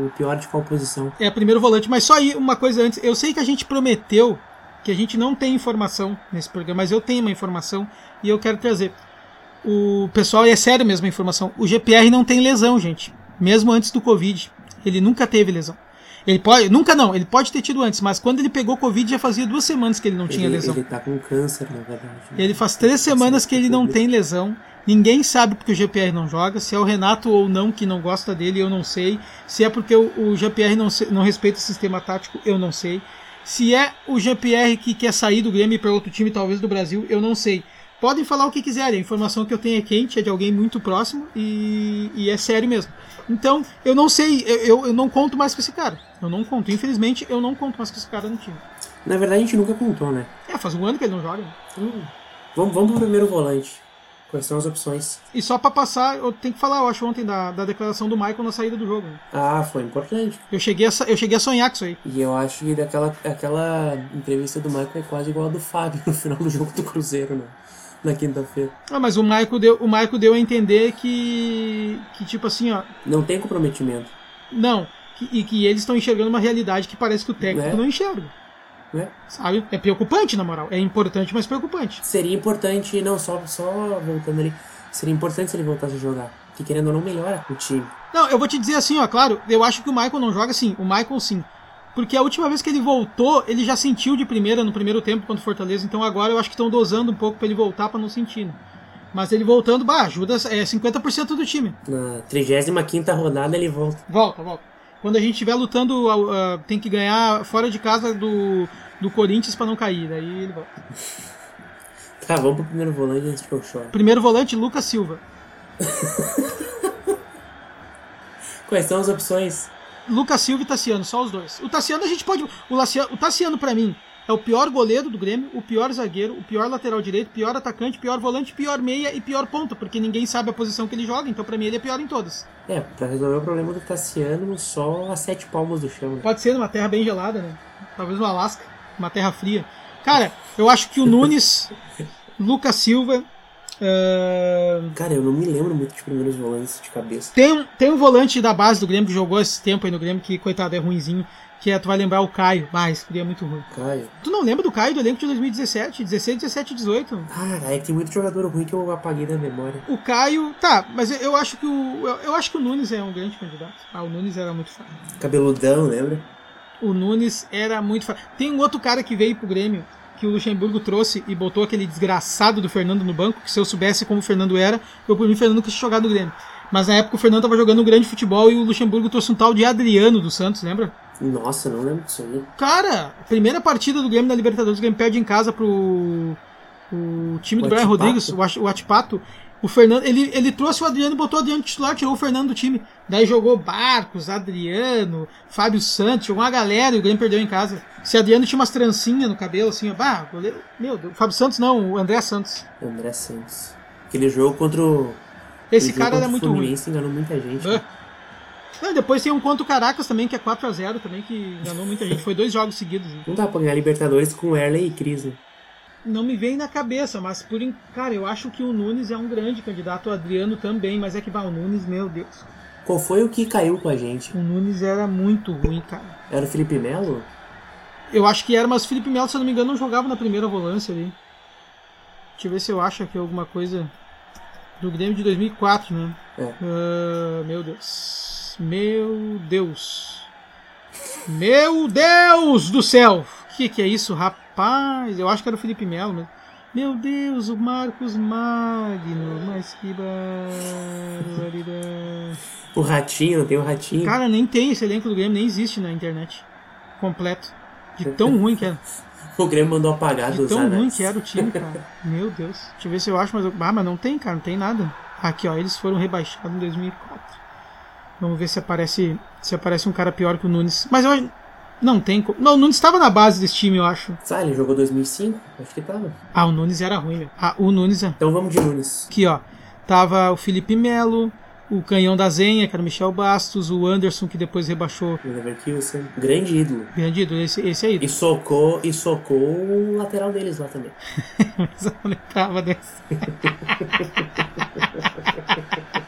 o pior de qual posição. É, primeiro volante. Mas só aí uma coisa antes. Eu sei que a gente prometeu que a gente não tem informação nesse programa, mas eu tenho uma informação e eu quero trazer. O pessoal, e é sério mesmo a informação, o GPR não tem lesão, gente. Mesmo antes do Covid. Ele nunca teve lesão. Ele pode. Nunca não, ele pode ter tido antes, mas quando ele pegou Covid já fazia duas semanas que ele não tinha ele, lesão. ele tá com câncer, na verdade. né? Ele faz três semanas que ele não tem lesão. Ninguém sabe porque o GPR não joga. Se é o Renato ou não que não gosta dele, eu não sei. Se é porque o, o GPR não, não respeita o sistema tático, eu não sei. Se é o GPR que quer sair do Grêmio para outro time, talvez do Brasil, eu não sei. Podem falar o que quiserem. A informação que eu tenho é quente, é de alguém muito próximo e, e é sério mesmo. Então, eu não sei, eu, eu, não conto mais com esse cara. Eu não conto. Infelizmente, eu não conto mais com esse cara no time. Na verdade, a gente nunca contou, né? É, faz um ano que ele não joga. Hum. Vamos, vamos pro primeiro volante. Quais são as opções? E só pra passar, eu tenho que falar, eu acho, ontem da, da declaração do Michael na saída do jogo. né? Ah, foi importante. Eu cheguei, a, eu cheguei a sonhar com isso aí. E eu acho que daquela, aquela entrevista do Michael é quase igual a do Fábio no final do jogo do Cruzeiro, né? Na quinta-feira. Ah, mas o Michael deu, o Michael deu a entender que, que tipo assim, ó, Não tem comprometimento, não, que, e que eles estão enxergando uma realidade que parece que o técnico Né? não enxerga, né? sabe? É preocupante, na moral. É importante, mas preocupante. Seria importante, não, só, só voltando ali, seria importante se ele voltasse a jogar. Que querendo ou não melhora o time. Não, eu vou te dizer assim, ó, claro, eu acho que o Michael não joga assim, o Michael sim. Porque a última vez que ele voltou, ele já sentiu de primeira no primeiro tempo contra o Fortaleza, então agora eu acho que estão dosando um pouco pra ele voltar pra não sentir. né? Mas ele voltando, bah, ajuda, é 50% do time. Na 35 rodada ele volta. Volta, volta. Quando a gente estiver lutando, ah, tem que ganhar fora de casa do, do Corinthians pra não cair, daí ele volta. Tá, vamos pro primeiro volante antes que eu chore. Primeiro volante, Lucas Silva. Quais são as opções? Lucas Silva e Tassiano, só os dois. O Tassiano a gente pode. O, Lacia- o Tassiano, pra mim, é o pior goleiro do Grêmio, o pior zagueiro, o pior lateral direito, o pior atacante, o pior volante, pior meia e pior ponta, porque ninguém sabe a posição que ele joga, então pra mim ele é pior em todas. É, pra resolver o problema do Tassiano, só a sete palmas do chão. Né? Pode ser numa terra bem gelada, né? Talvez no Alasca, uma terra fria. Cara, eu acho que o Nunes, Lucas Silva, Ah, Cara, eu não me lembro muito de primeiros volantes de cabeça. tem, um- tem um volante da base do Grêmio que jogou esse tempo aí no Grêmio, que, coitado, é ruinzinho. Que é, tu vai lembrar o Caio. Ah, esse seria muito ruim. Caio. Tu não lembra do Caio do elenco de 2017, 16, 17, 18? Cara, é que tem muito jogador ruim que eu apaguei da memória. O Caio, tá, mas eu- acho que o eu, eu acho que o Nunes é um grande candidato. Ah, o Nunes era muito fraco. Cabeludão, lembra? O Nunes era muito fraco. Tem um outro cara que veio pro Grêmio que o Luxemburgo trouxe e botou aquele desgraçado do Fernando no banco, que se eu soubesse como o Fernando era, eu por mim o Fernando quis jogar no Grêmio. Mas na época o Fernando tava jogando um grande futebol e o Luxemburgo trouxe um tal de Adriano do Santos, lembra? Nossa, não lembro disso aí. Cara, primeira partida do Grêmio na Libertadores, o Grêmio perde em casa pro o time do Brian? Rodrigues, o Atipato. O Fernando, ele, ele trouxe o Adriano, botou o Adriano titular, tirou o Fernando do time. Daí jogou Barcos, Adriano, Fábio Santos, jogou uma galera e o Grêmio perdeu em casa. Se Adriano tinha umas trancinhas no cabelo, assim, ó, bah, goleiro, meu Deus, Fábio Santos não, o André Santos. André Santos. Aquele jogo contra o. Esse cara era muito ruim. Enganou muita gente. Ah. Não, depois tem um contra o Caracas também, que é 4x0 também, que enganou muita gente. Foi dois jogos seguidos. Não dá pra ganhar Libertadores com Erley e Cris, né? Não me vem na cabeça, mas por cara, eu acho que o Nunes é um grande candidato, o Adriano também, mas é que bah, o Nunes, meu Deus. Qual foi o que caiu com a gente? O Nunes era muito ruim, cara. Era o Felipe Melo? Eu acho que era, mas o Felipe Melo, se eu não me engano, não jogava na primeira volância ali. Deixa eu ver se eu acho aqui alguma coisa do Grêmio de 2004, né? É. Ah, meu Deus. Meu Deus. Meu Deus do céu! O que, que é isso, rapaz? Eu acho que era o Felipe Melo. Meu Deus, o Marcos Magno. Mas que barbaridade. O Ratinho, tem o Ratinho. Cara, nem tem esse elenco do Grêmio, nem existe na internet. Completo. De tão ruim que era. O Grêmio mandou apagar De dos tão anais. ruim que era o time, cara. Meu Deus. Deixa eu ver se eu acho, mas. eu- Ah, mas não tem, cara, não tem nada. Aqui, ó, eles foram rebaixados em 2004. Vamos ver se aparece se aparece um cara pior que o Nunes. Mas eu não tem. co- Não, o Nunes estava na base desse time, eu acho. Sabe, ele jogou 2005? Acho que tava. Ah, o Nunes era ruim, velho. Ah, o Nunes é. Então vamos de Nunes. Aqui, ó. Tava o Felipe Melo, o Canhão da Zenha, que era o Michel Bastos, o Anderson, que depois rebaixou. O Leverkusen. Grande ídolo. Grande ídolo, esse, esse aí. E socou, e socou o lateral deles lá também. Mas eu não lembrava dessa.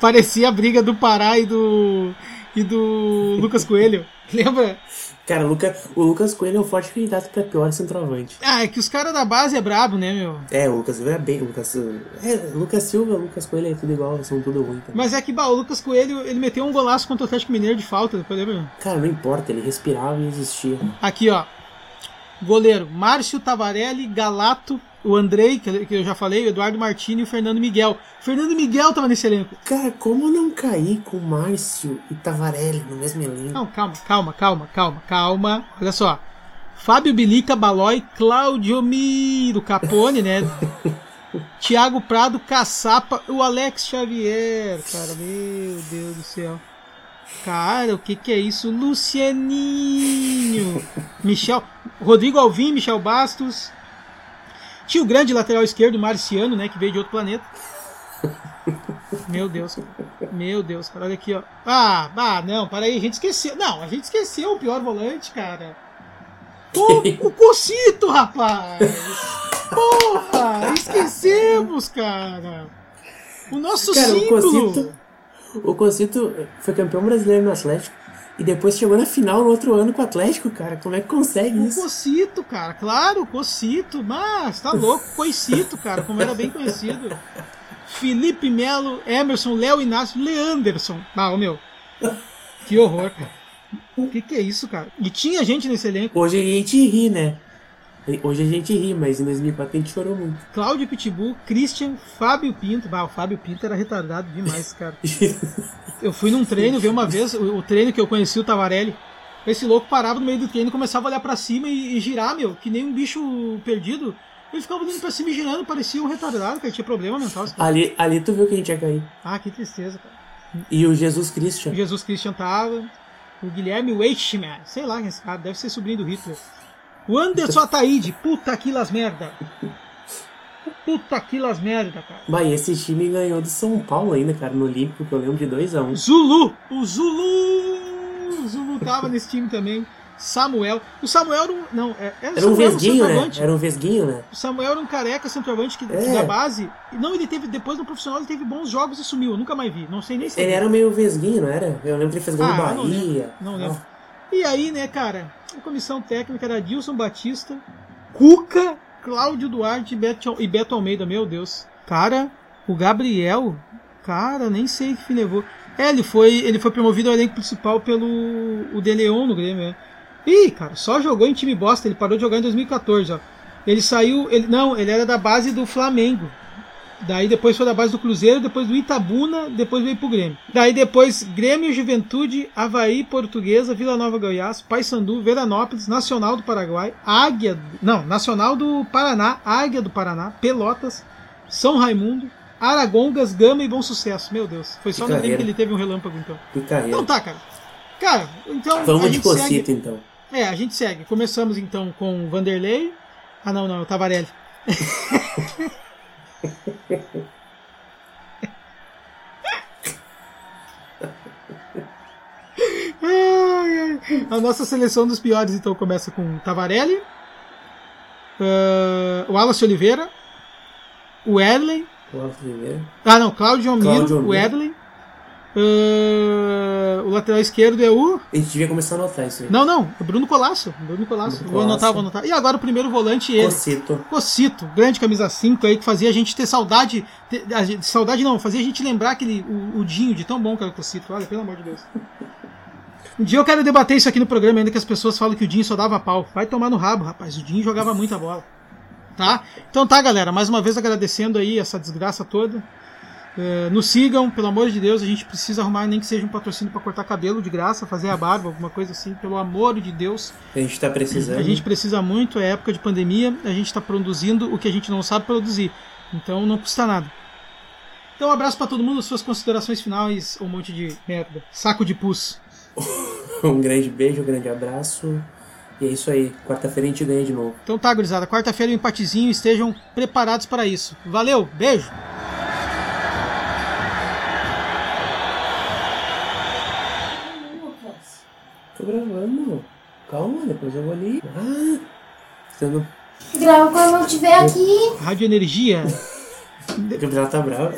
Parecia a briga do Pará e do. E do Lucas Coelho. Lembra? Cara, o, Luca, o Lucas Coelho é o forte candidato pra pior centroavante. Ah, é que os caras da base é brabo, né, meu? É, o Lucas Silva é bem. o Lucas, é, Lucas Silva, Lucas Coelho é tudo igual, são tudo ruim também. Mas é que bah, o Lucas Coelho ele meteu um golaço contra o Atlético Mineiro de falta, depois lembra? Cara, não importa, ele respirava e existia. Aqui, ó. Goleiro: Márcio Tavarelli, Galato, o Andrei, que eu já falei, o Eduardo Martini e o Fernando Miguel. Fernando Miguel tava nesse elenco. Cara, como não cair com Márcio e Tavarelli no mesmo elenco? Não, calma, calma, calma, calma, calma. Olha só. Fábio Bilica, Balói, Claudio Miro Capone, né? Tiago Prado, Caçapa, o Alex Xavier, cara, meu Deus do céu. Cara, o que que é isso? Lucianinho. Michel, Rodrigo Alvim, Michel Bastos. Tinha o grande lateral esquerdo, Marciano, né, que veio de outro planeta. Meu Deus, cara. Meu Deus, cara. Olha aqui, ó. Ah, ah, não, para aí, a gente esqueceu. Não, a gente esqueceu o pior volante, cara. O, o Cocito, rapaz! Porra! Esquecemos, cara! O nosso Cara, o símbolo! Cocito, o Cocito foi campeão brasileiro no Atlético e depois chegou na final no outro ano com o Atlético, cara. Como é que consegue O isso? Cocito, cara, claro, Cocito, mas tá louco, Coicito, cara, como era bem conhecido. Felipe Melo, Emerson, Léo Inácio, Leanderson. Ah, ô meu, que horror, cara. O que, que é isso, cara? E tinha gente nesse elenco. Hoje a gente ri, né? Hoje a gente ri, mas em 2004 a gente chorou muito. Cláudio Pitbull, Christian, Fábio Pinto. Bah, o Fábio Pinto era retardado demais, cara. Eu fui num treino, vi uma vez, o, o treino que eu conheci o Tavarelli. Esse louco parava no meio do treino começava a olhar pra cima e, e girar, meu, que nem um bicho perdido. Ele ficava olhando pra cima e girando, parecia um retardado, cara, tinha problema mental. cara. ali, ali tu viu que a gente ia cair. Ah, que tristeza, cara. E o Jesus O Christian. Jesus Christian tava. O Guilherme Weichmann, sei lá quem é esse cara, deve ser sobrinho do Hitler. O Anderson Ataíde, puta que las merda. Puta que las merda, cara. Mas esse time ganhou do São Paulo ainda, cara, no Olímpico, que eu lembro de 2x1. Zulu! O Zulu! O Zulu tava nesse time também. Samuel. O Samuel era um. Não, é, Era um Samuel vesguinho, né? Era um vesguinho, né? O Samuel era um careca centroavante que, É. da base. Não, ele teve. Depois no profissional ele teve bons jogos e sumiu. Eu nunca mais vi. Não sei nem se Ele era meio vesguinho, não era? Eu lembro que ele fez gol no Ah, não Bahia. lembro, não lembro. E aí, né, cara, a comissão técnica era Dilson Batista, Cuca, Cláudio Duarte e Beto, Almeida, meu Deus. Cara, o Gabriel, cara, nem sei que levou. É, ele foi, ele foi promovido ao elenco principal pelo o De Leon no Grêmio, né? Ih, cara, só jogou em time bosta, ele parou de jogar em 2014, ó. Ele saiu, ele não, ele era da base do Flamengo. Daí depois foi da base do Cruzeiro, depois do Itabuna, depois veio pro Grêmio. Daí depois Grêmio, Juventude, Havaí, Portuguesa, Vila Nova Goiás, Paysandu, Veranópolis, Nacional do Paraguai, Águia, não, Nacional do Paraná, Águia do Paraná, Pelotas, São Raimundo, Aragongas, Gama e Bom Sucesso. Meu Deus, foi só Que no carreira. que ele teve um relâmpago então. Que carreira. Então tá, cara. Cara, então Vamos de gente segue. cocito, então. É, a gente segue. Começamos então com o Vanderlei. Ah, não, não, é o Tavarelli. A nossa seleção dos piores então começa com Tavarelli, ah, o Wallace Oliveira, o Edley, ah não, Cláudio Almiro, o. Edley, ah, lateral esquerdo é o A gente devia começar a anotar isso aí. não, não, é Bruno Colasso. Bruno Colasso. Bruno Vou anotar, Colasso. vou anotar. E agora o primeiro volante, ele. Cocito. Cocito, grande camisa 5 aí, que fazia a gente ter saudade. ter- gente- saudade não, fazia a gente lembrar aquele, o, o Dinho, de tão bom que era o Cocito. Olha, pelo amor de Deus. Um dia eu quero debater isso aqui no programa, ainda que as pessoas falam que o Dinho só dava pau. Vai tomar no rabo, rapaz. O Dinho jogava muita bola. Tá? Então tá, galera. Mais uma vez agradecendo aí essa desgraça toda. É, nos sigam, pelo amor de Deus. A gente precisa arrumar nem que seja um patrocínio pra cortar cabelo de graça, fazer a barba, alguma coisa assim. Pelo amor de Deus. A gente tá precisando. A gente precisa muito, é época de pandemia, a gente está produzindo o que a gente não sabe produzir. Então não custa nada. Então um abraço para todo mundo, suas considerações finais, um monte de merda. Saco de pus. Um grande beijo, um grande abraço. E é isso aí. Quarta-feira a gente ganha de novo. Então tá, gurizada, quarta-feira um empatezinho, estejam preparados para isso. Valeu, beijo! Tô gravando. Calma, depois eu vou ali. Ah! Você não. Grava quando eu estiver aqui. Rádio Energia. O campeonato tá bravo.